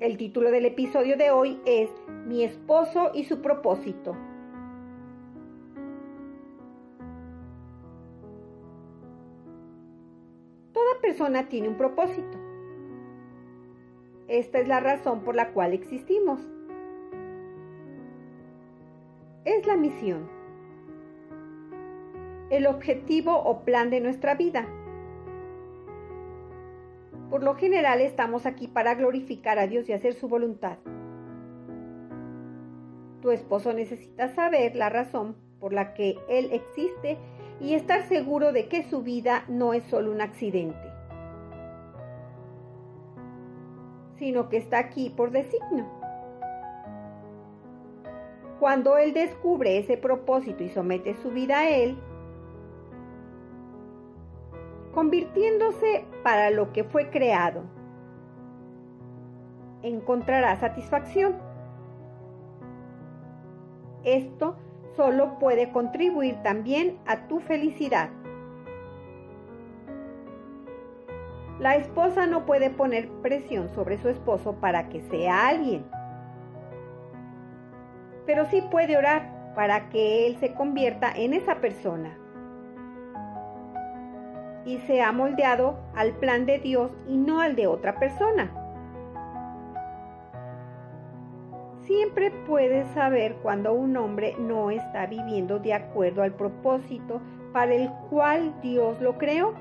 El título del episodio de hoy es Mi esposo y su propósito. Toda persona tiene un propósito. Esta es la razón por la cual existimos. Es la misión. El objetivo o plan de nuestra vida. Por lo general estamos aquí para glorificar a Dios y hacer su voluntad. Tu esposo necesita saber la razón por la que Él existe y estar seguro de que su vida no es solo un accidente, sino que está aquí por designio. Cuando Él descubre ese propósito y somete su vida a Él, convirtiéndose para lo que fue creado. Encontrará satisfacción. Esto solo puede contribuir también a tu felicidad. La esposa no puede poner presión sobre su esposo para que sea alguien, pero sí puede orar para que él se convierta en esa persona y se ha moldeado al plan de Dios y no al de otra persona. Siempre puedes saber cuando un hombre no está viviendo de acuerdo al propósito para el cual Dios lo creó.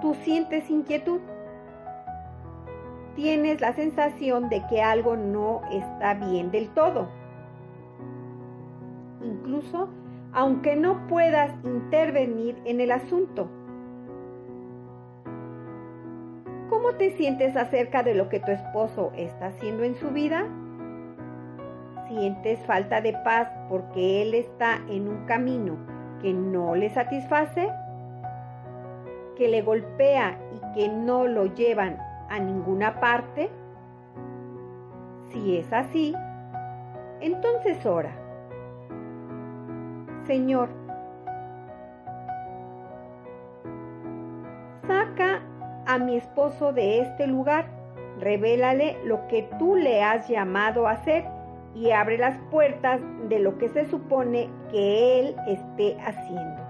Tú sientes inquietud. Tienes la sensación de que algo no está bien del todo. Incluso aunque no puedas intervenir en el asunto. ¿Cómo te sientes acerca de lo que tu esposo está haciendo en su vida? ¿Sientes falta de paz porque él está en un camino que no le satisface? ¿Que le golpea y que no lo llevan a ninguna parte? Si es así, entonces ora. Señor, saca a mi esposo de este lugar, revélale lo que tú le has llamado a hacer y abre las puertas de lo que se supone que él esté haciendo.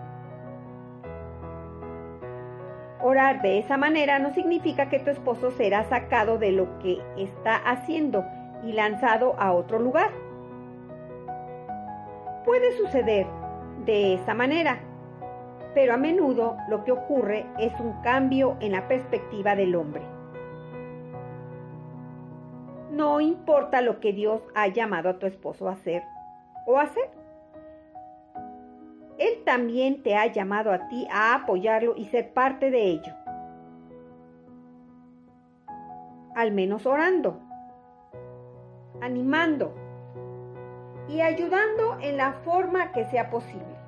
Orar de esa manera no significa que tu esposo será sacado de lo que está haciendo y lanzado a otro lugar. Puede suceder de esa manera. Pero a menudo lo que ocurre es un cambio en la perspectiva del hombre. No importa lo que Dios ha llamado a tu esposo a hacer o hacer. Él también te ha llamado a ti a apoyarlo y ser parte de ello. Al menos orando, animando y ayudando en la forma que sea posible.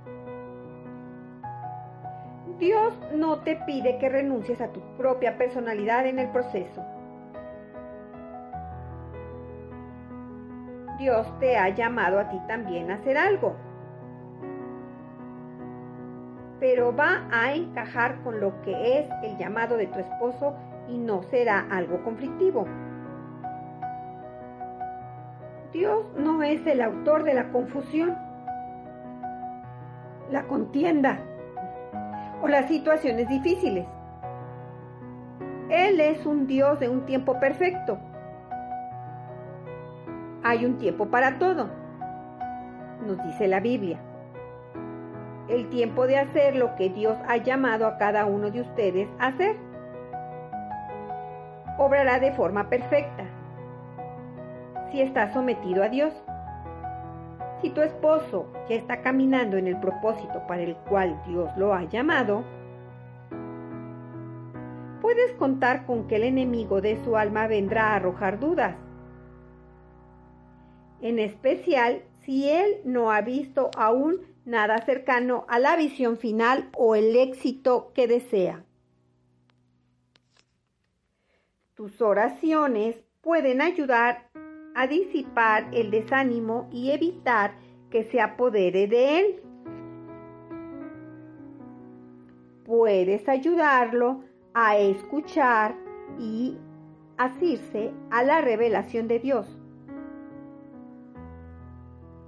Dios no te pide que renuncies a tu propia personalidad en el proceso. Dios te ha llamado a ti también a hacer algo. Pero va a encajar con lo que es el llamado de tu esposo y no será algo conflictivo. Dios no es el autor de la confusión, la contienda o las situaciones difíciles. Él es un Dios de un tiempo perfecto. Hay un tiempo para todo, nos dice la Biblia. El tiempo de hacer lo que Dios ha llamado a cada uno de ustedes a hacer. Obrará de forma perfecta si está sometido a Dios. Si tu esposo ya está caminando en el propósito para el cual Dios lo ha llamado, puedes contar con que el enemigo de su alma vendrá a arrojar dudas. En especial si él no ha visto aún nada cercano a la visión final o el éxito que desea. Tus oraciones pueden ayudar a disipar el desánimo y evitar que se apodere de él. Puedes ayudarlo a escuchar y asirse a la revelación de Dios.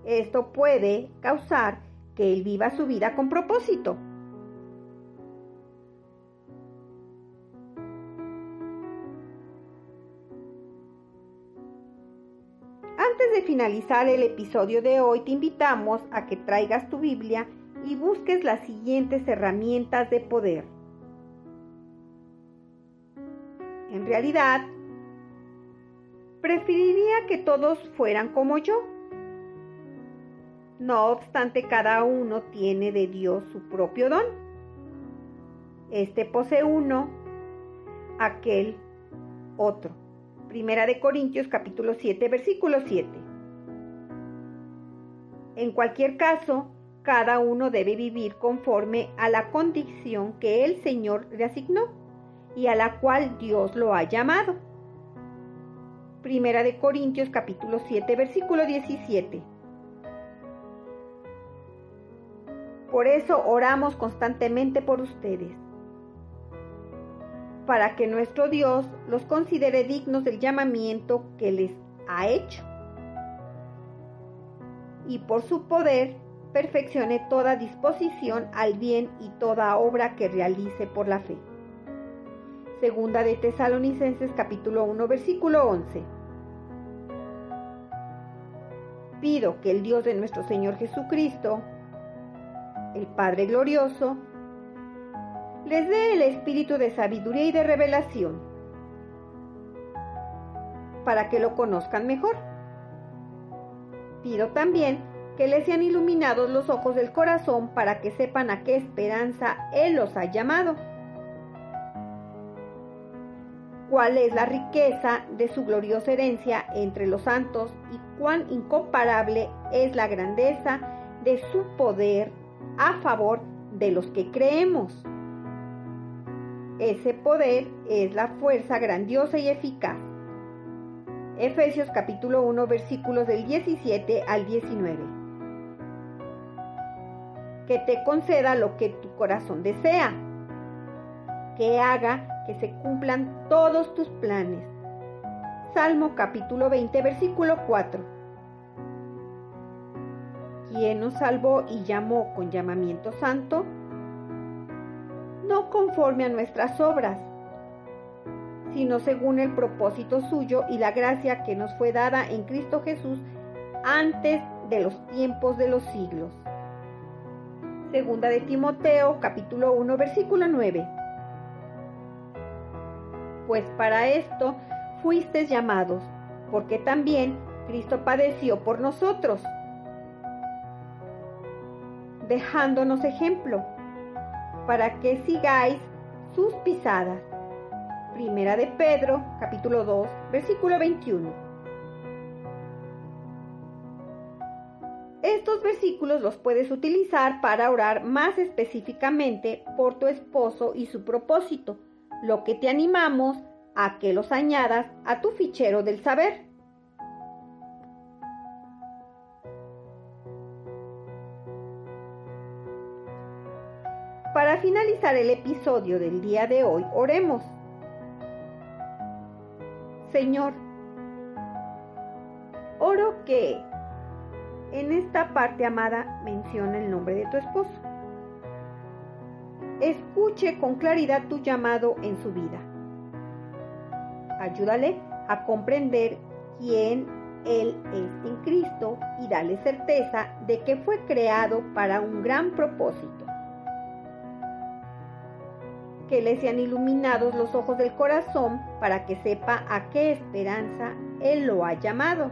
Esto puede causar que él viva su vida con propósito. Finalizar el episodio de hoy, te invitamos a que traigas tu Biblia y busques las siguientes herramientas de poder. En realidad, preferiría que todos fueran como yo. No obstante, cada uno tiene de Dios su propio don. Este posee uno, aquel otro. Primera de Corintios capítulo 7, versículo 7. En cualquier caso, cada uno debe vivir conforme a la condición que el Señor le asignó y a la cual Dios lo ha llamado. Primera de Corintios capítulo 7 versículo 17. Por eso oramos constantemente por ustedes, para que nuestro Dios los considere dignos del llamamiento que les ha hecho y por su poder perfeccione toda disposición al bien y toda obra que realice por la fe. Segunda de Tesalonicenses capítulo 1 versículo 11. Pido que el Dios de nuestro Señor Jesucristo, el Padre Glorioso, les dé el espíritu de sabiduría y de revelación para que lo conozcan mejor. Pido también que les sean iluminados los ojos del corazón para que sepan a qué esperanza Él los ha llamado cuál es la riqueza de su gloriosa herencia entre los santos y cuán incomparable es la grandeza de su poder a favor de los que creemos. Ese poder es la fuerza grandiosa y eficaz. Efesios capítulo 1 versículos del 17 al 19. Que te conceda lo que tu corazón desea. Que haga que se cumplan todos tus planes. Salmo capítulo 20, versículo 4. ¿Quién nos salvó y llamó con llamamiento santo? No conforme a nuestras obras, sino según el propósito suyo y la gracia que nos fue dada en Cristo Jesús antes de los tiempos de los siglos. Segunda de Timoteo capítulo 1 versículo 9 pues para esto fuisteis llamados, porque también Cristo padeció por nosotros, dejándonos ejemplo, para que sigáis sus pisadas. Primera de Pedro, capítulo 2, versículo 21. Estos versículos los puedes utilizar para orar más específicamente por tu esposo y su propósito lo que te animamos a que los añadas a tu fichero del saber. Para finalizar el episodio del día de hoy, oremos. Señor, oro que en esta parte amada menciona el nombre de tu esposo escuche con claridad tu llamado en su vida. Ayúdale a comprender quién Él es en Cristo y dale certeza de que fue creado para un gran propósito. Que le sean iluminados los ojos del corazón para que sepa a qué esperanza Él lo ha llamado.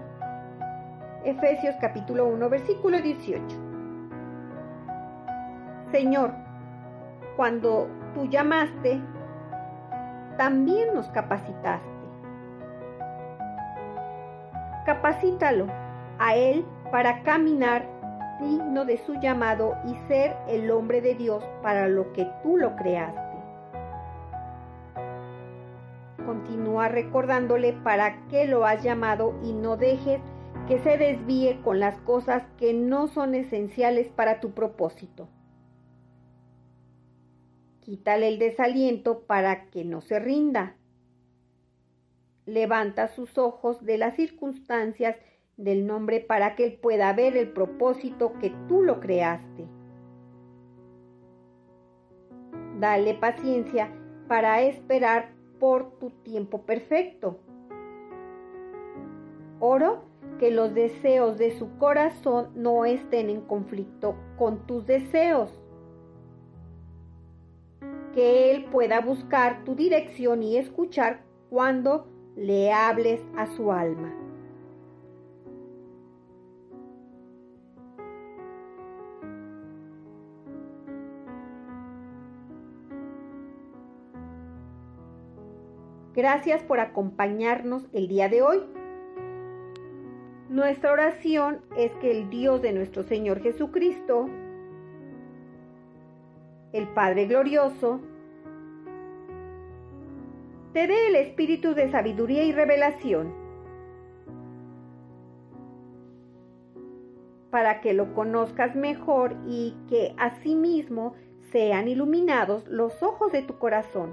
Efesios capítulo 1 versículo 18. Señor, cuando tú llamaste, también nos capacitaste. Capacítalo a Él para caminar digno de su llamado y ser el hombre de Dios para lo que tú lo creaste. Continúa recordándole para qué lo has llamado y no dejes que se desvíe con las cosas que no son esenciales para tu propósito. Quítale el desaliento para que no se rinda. Levanta sus ojos de las circunstancias del nombre para que él pueda ver el propósito que tú lo creaste. Dale paciencia para esperar por tu tiempo perfecto. Oro que los deseos de su corazón no estén en conflicto con tus deseos. Que Él pueda buscar tu dirección y escuchar cuando le hables a su alma. Gracias por acompañarnos el día de hoy. Nuestra oración es que el Dios de nuestro Señor Jesucristo, el Padre Glorioso, te dé el espíritu de sabiduría y revelación para que lo conozcas mejor y que asimismo sean iluminados los ojos de tu corazón